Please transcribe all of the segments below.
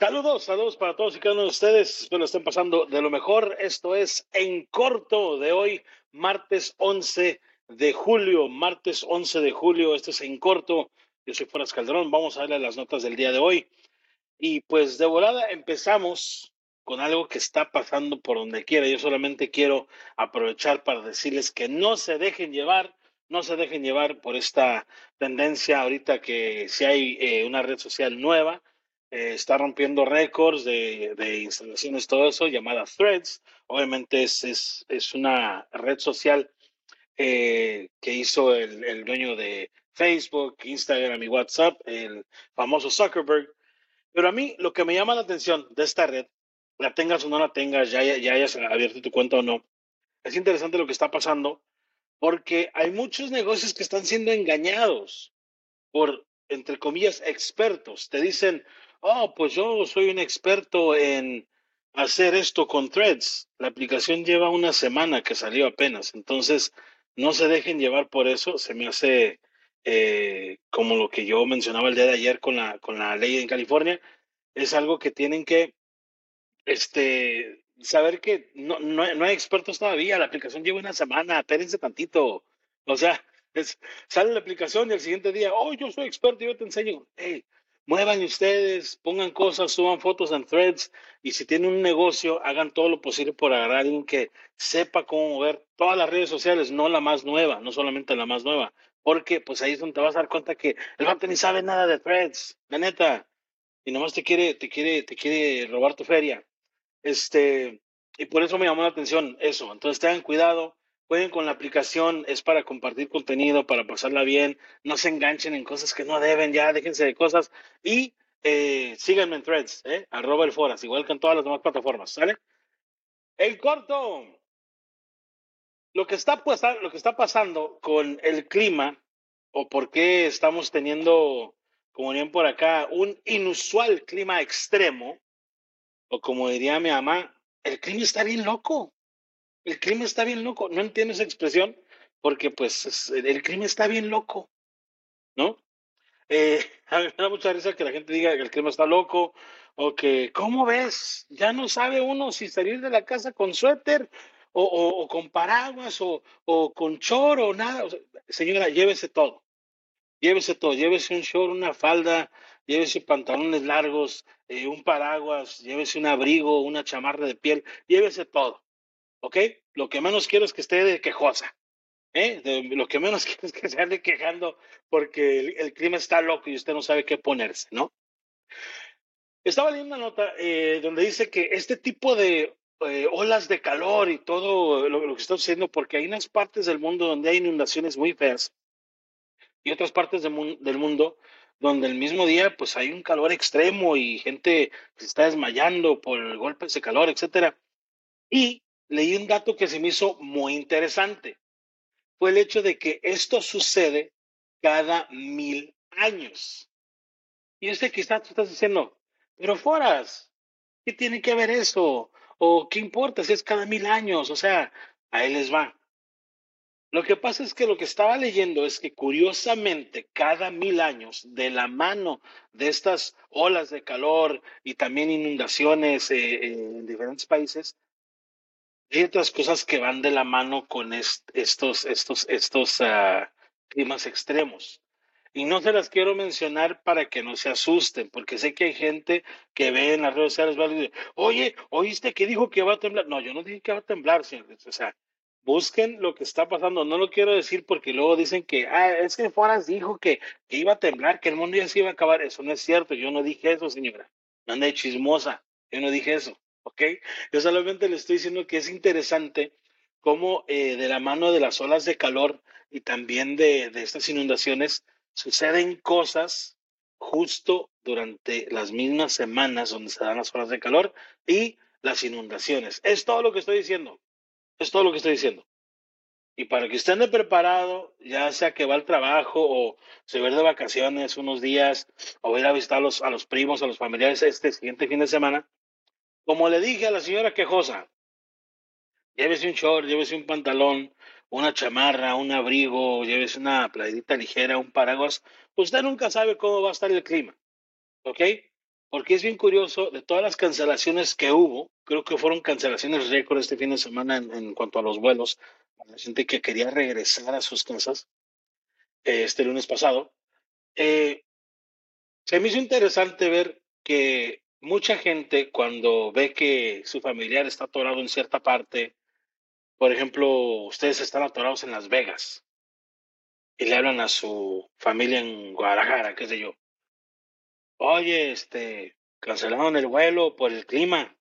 Saludos, saludos para todos y cada uno de ustedes. Espero estén pasando de lo mejor. Esto es En Corto de hoy, martes 11 de julio. Martes 11 de julio, esto es En Corto. Yo soy Fueras Calderón. Vamos a darle las notas del día de hoy. Y pues de volada empezamos con algo que está pasando por donde quiera. Yo solamente quiero aprovechar para decirles que no se dejen llevar, no se dejen llevar por esta tendencia ahorita que si hay eh, una red social nueva eh, está rompiendo récords de, instalaciones, todo eso, llamada Threads. Obviamente es, es, es una red social eh, que hizo el, el, dueño de Facebook, Instagram y WhatsApp, el famoso Zuckerberg. Pero a mí lo que me llama la atención de esta red, la tengas o no la tengas, ya, ya hayas abierto tu cuenta o no, es interesante lo que está pasando porque hay muchos negocios que están siendo engañados por, entre comillas, expertos. Te dicen, oh, pues yo soy un experto en hacer esto con threads. La aplicación lleva una semana que salió apenas, entonces no se dejen llevar por eso. Se me hace eh, como lo que yo mencionaba el día de ayer con la, con la ley en California. Es algo que tienen que este, saber que no, no, hay expertos todavía. La aplicación lleva una semana, espérense tantito. O sea, sale la aplicación y el siguiente día, oh, yo soy experto, yo te enseño. Muevan ustedes, pongan cosas, suban fotos en threads y si tienen un negocio, hagan todo lo posible por agarrar a alguien que sepa cómo mover todas las redes sociales, no la más nueva, no solamente la más nueva, porque pues ahí es donde te vas a dar cuenta que el vato ni sabe nada de threads, la neta, y nomás te quiere, te quiere, te quiere robar tu feria. Este, y por eso me llamó la atención eso. Entonces tengan cuidado, Pueden con la aplicación, es para compartir contenido, para pasarla bien, no se enganchen en cosas que no deben, ya déjense de cosas y eh, síganme en threads, eh, arroba el foras, igual que en todas las demás plataformas, ¿sale? El corto, lo que está, pues, lo que está pasando con el clima o por qué estamos teniendo, como bien por acá, un inusual clima extremo, o como diría mi mamá, el clima está bien loco el crimen está bien loco. No entiendo esa expresión porque pues el crimen está bien loco, ¿no? Eh, a mí me da mucha risa que la gente diga que el crimen está loco o que, ¿cómo ves? Ya no sabe uno si salir de la casa con suéter o, o, con paraguas o, o, con chor o nada. señora, llévese todo. Llévese todo. Llévese un short, una falda, llévese pantalones largos, eh, un paraguas, llévese un abrigo, una chamarra de piel, llévese todo. ¿Ok? Lo que menos quiero es que esté de quejosa, ¿eh? lo que menos quiero es que se ande quejando porque el, clima está loco y usted no sabe qué ponerse, ¿no? Estaba leyendo una nota eh, donde dice que este tipo de eh, olas de calor y todo lo, que está sucediendo, porque hay unas partes del mundo donde hay inundaciones muy feas y otras partes del, mundo donde el mismo día pues hay un calor extremo y gente se está desmayando por el golpe de calor, etcétera. Y leí un dato que se me hizo muy interesante. Fue el hecho de que esto sucede cada mil años. Y usted quizás tú estás diciendo, pero Foras, ¿qué tiene que ver eso? ¿O qué importa si es cada mil años? O sea, ahí les va. Lo que pasa es que lo que estaba leyendo es que curiosamente cada mil años, de la mano de estas olas de calor y también inundaciones eh, en diferentes países, hay otras cosas que van de la mano con estos, estos, estos ah, climas extremos. Y no se las quiero mencionar para que no se asusten, porque sé que hay gente que ve en las redes sociales, y oye, ¿oíste que dijo que va a temblar? No, yo no dije que va a temblar, señores. O sea, busquen lo que está pasando. No lo quiero decir porque luego dicen que, ah, es que Foras dijo que, que iba a temblar, que el mundo ya se iba a acabar. Eso no es cierto. Yo no dije eso, señora. No ande chismosa. Yo no dije eso. ¿Ok? Yo solamente le estoy diciendo que es interesante cómo eh, de la mano de las olas de calor y también de, de estas inundaciones suceden cosas justo durante las mismas semanas donde se dan las olas de calor y las inundaciones. Es todo lo que estoy diciendo. Es todo lo que estoy diciendo. Y para que estén de preparado, ya sea que va al trabajo o se va de vacaciones unos días o ir a visitar a los, a los primos, a los familiares este siguiente fin de semana, como le dije a la señora quejosa, llévese un short, llévese un pantalón, una chamarra, un abrigo, llévese una playerita ligera, un paraguas. Usted nunca sabe cómo va a estar el clima. ¿Ok? porque es bien curioso, de todas las cancelaciones que hubo, creo que fueron cancelaciones récord este fin de semana en, cuanto a los vuelos, la gente que quería regresar a sus casas este lunes pasado. Eh, se me hizo interesante ver que mucha gente cuando ve que su familiar está atorado en cierta parte, por ejemplo, ustedes están atorados en Las Vegas y le hablan a su familia en Guadalajara, qué sé yo. Oye, este, cancelaron el vuelo por el clima.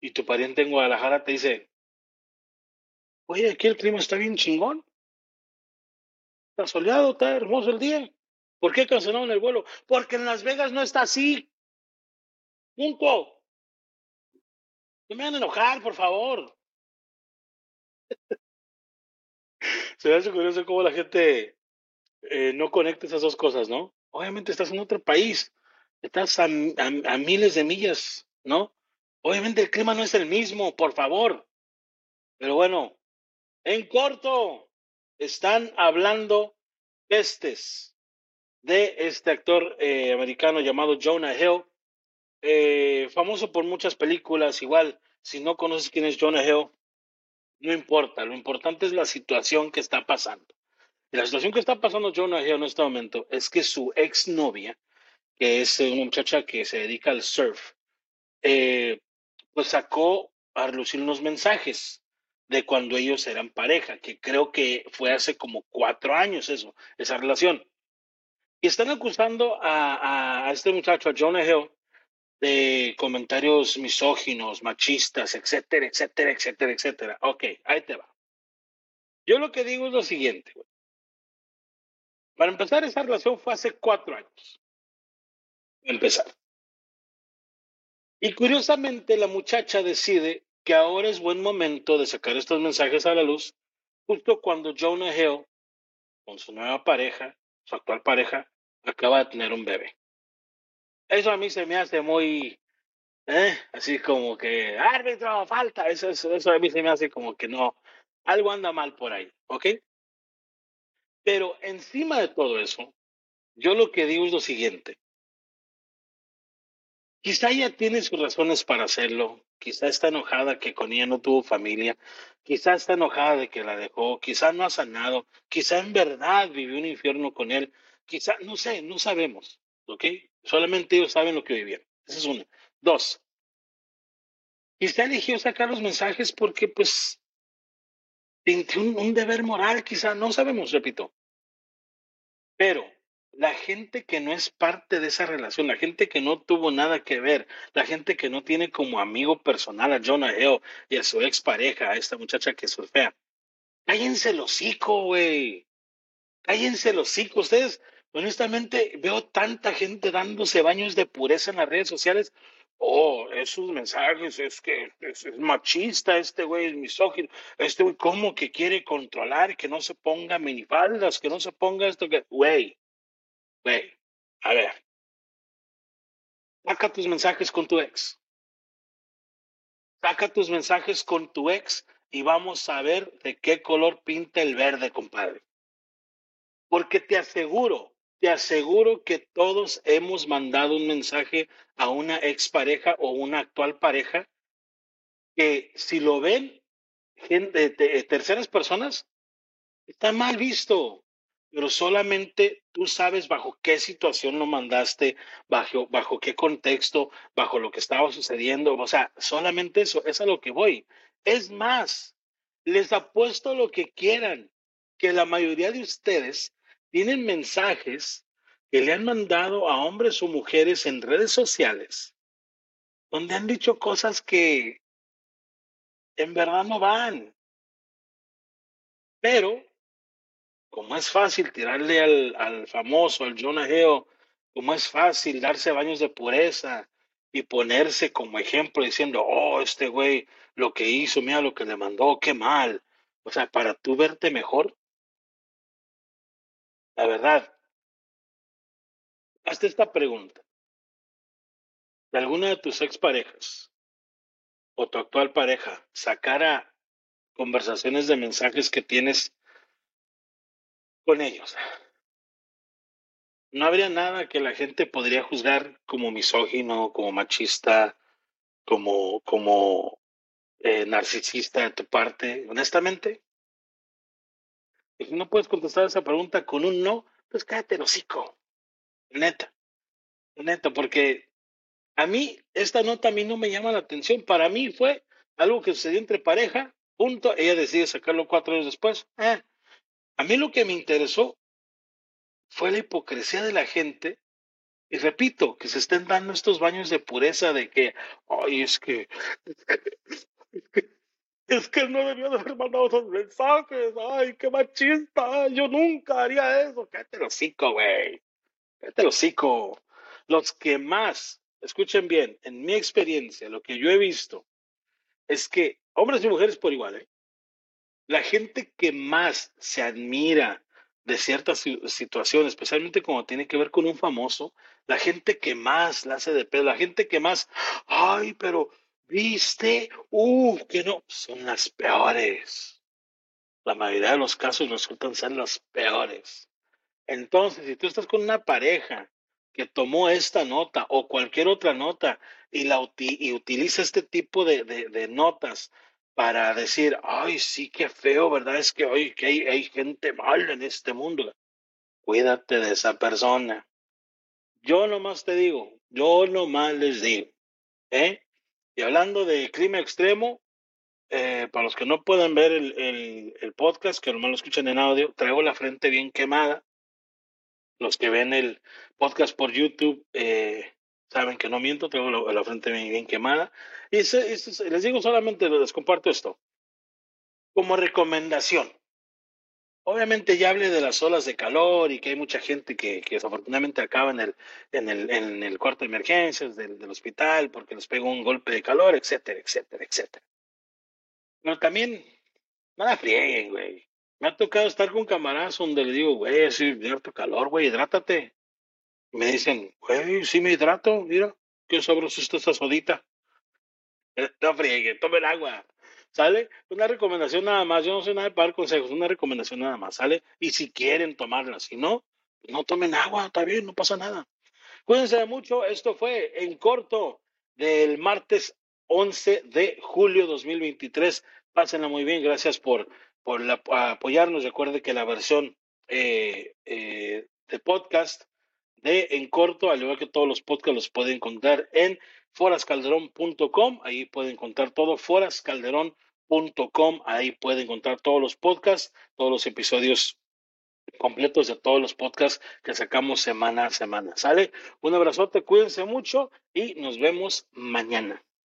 Y tu pariente en Guadalajara te dice, oye, aquí el clima está bien chingón. Está soleado, está hermoso el día. ¿Por qué cancelaron el vuelo? Porque en Las Vegas no está así. Punto. No me van a enojar, por favor. Se me hace curioso cómo la gente eh, no conecta esas dos cosas, ¿no? Obviamente estás en otro país, estás a, miles de millas, ¿no? Obviamente el clima no es el mismo, por favor. Pero bueno, en corto, están hablando pestes de este actor eh, americano llamado Jonah Hill, eh, famoso por muchas películas. Igual, si no conoces quién es Jonah Hill, no importa. Lo importante es la situación que está pasando la situación que está pasando Jonah Hill en este momento es que su exnovia, que es una muchacha que se dedica al surf, eh, pues sacó a relucir unos mensajes de cuando ellos eran pareja, que creo que fue hace como cuatro años eso, esa relación. Y están acusando a, a este muchacho, a Jonah Hill, de comentarios misóginos, machistas, etcétera, etcétera, etcétera, etcétera. Ok, ahí te va. Yo lo que digo es lo siguiente. Para empezar, esa relación fue hace cuatro años. Empezar. Y curiosamente, la muchacha decide que ahora es buen momento de sacar estos mensajes a la luz, justo cuando Jonah Hill, con su nueva pareja, su actual pareja, acaba de tener un bebé. Eso a mí se me hace muy, ¿eh? así como que, árbitro, falta. Eso, eso, eso a mí se me hace como que no, algo anda mal por ahí, ¿ok? Pero encima de todo eso, yo lo que digo es lo siguiente. Quizá ella tiene sus razones para hacerlo, quizá está enojada que con ella no tuvo familia, quizá está enojada de que la dejó, quizá no ha sanado, quizá en verdad vivió un infierno con él, quizá, no sé, no sabemos, ¿ok? Solamente ellos saben lo que vivieron. Esa es una. Dos, quizá eligió sacar los mensajes porque pues un, un deber moral, quizá, no sabemos, repito. Pero la gente que no es parte de esa relación, la gente que no tuvo nada que ver, la gente que no tiene como amigo personal a Jonah Hill y a su expareja, a esta muchacha que surfea, cállense los hocico, güey. Cállense los hocico. Ustedes, honestamente, veo tanta gente dándose baños de pureza en las redes sociales. Oh, esos mensajes es que es, machista, este güey es misógino, este güey como que quiere controlar, que no se ponga minifaldas, que no se ponga esto, que, güey, güey, a ver, saca tus mensajes con tu ex, saca tus mensajes con tu ex y vamos a ver de qué color pinta el verde, compadre. Porque te aseguro te aseguro que todos hemos mandado un mensaje a una expareja o una actual pareja que si lo ven gente, terceras personas, está mal visto, pero solamente tú sabes bajo qué situación lo mandaste, bajo, bajo qué contexto, bajo lo que estaba sucediendo. O sea, solamente eso, es a lo que voy. Es más, les apuesto lo que quieran, que la mayoría de ustedes tienen mensajes que le han mandado a hombres o mujeres en redes sociales donde han dicho cosas que en verdad no van. Pero, como es fácil tirarle al, al famoso, al Jonah Hill, como es fácil darse baños de pureza y ponerse como ejemplo diciendo, oh, este güey lo que hizo, mira lo que le mandó, qué mal. O sea, para tú verte mejor, la verdad, hazte esta pregunta. De alguna de tus exparejas o tu actual pareja sacara conversaciones de mensajes que tienes con ellos. no habría nada que la gente podría juzgar como misógino, como machista, como, como eh, narcisista de tu parte, honestamente. Si no puedes contestar esa pregunta con un no, pues cállate el hocico. Neta. Neta, porque a mí, esta nota a mí no me llama la atención. Para mí fue algo que sucedió entre pareja, punto. Ella decide sacarlo cuatro años después. Eh. A mí lo que me interesó fue la hipocresía de la gente. Y repito, que se estén dando estos baños de pureza de que, ay, es que, es que, no debió de haber mandado esos mensajes, ay, qué machista, yo nunca haría eso. Cállate el hocico, güey. Cállate el hocico. Los que más, escuchen bien, en mi experiencia, lo que yo he visto, es que hombres y mujeres por igual, ¿eh? la gente que más se admira de ciertas situaciones, especialmente cuando tiene que ver con un famoso, la gente que más la hace de pedo, la gente que más, ay, pero viste, uh, que no, son las peores. La mayoría de los casos resultan ser las peores. Entonces, si tú estás con una pareja que tomó esta nota o cualquier otra nota y, la, utiliza este tipo de, notas para decir, ay, sí, qué feo, ¿verdad? Es que hoy que hay, hay gente mala en este mundo. Cuídate de esa persona. Yo nomás te digo, yo nomás les digo, ¿eh? Y hablando de clima extremo, eh, para los que no pueden ver el, podcast, que nomás lo escuchan en audio, traigo la frente bien quemada. Los que ven el podcast por YouTube, eh, saben que no miento, tengo la, frente bien, quemada. Y les digo solamente, les comparto esto, como recomendación. Obviamente ya hablé de las olas de calor y que hay mucha gente que, que desafortunadamente acaba en el, en el, en el cuarto de emergencias del, del hospital porque les pegó un golpe de calor, etcétera, etcétera, etcétera. Pero también, nada frieguen, güey. Me ha tocado estar con camaradas donde le digo, güey, así, harto calor, güey, hidrátate me dicen, güey, sí me hidrato, mira, qué sabroso está esta sodita. No friegue, tomen agua, ¿sale? Una recomendación nada más, yo no sé nada de dar consejos, una recomendación nada más, ¿sale? Y si quieren tomarla, si no, no tomen agua, está bien, no pasa nada. Cuídense mucho, esto fue en corto del martes 11 de julio 2023. Pásenla muy bien, gracias por, por apoyarnos. Recuerde que la versión eh, eh, de podcast de En Corto, al igual que todos los podcasts los pueden encontrar en forascalderón.com, ahí pueden encontrar todo, forascalderón.com, ahí pueden encontrar todos los podcasts, todos los episodios completos de todos los podcasts que sacamos semana a semana. ¿Sale? Un abrazote, cuídense mucho y nos vemos mañana.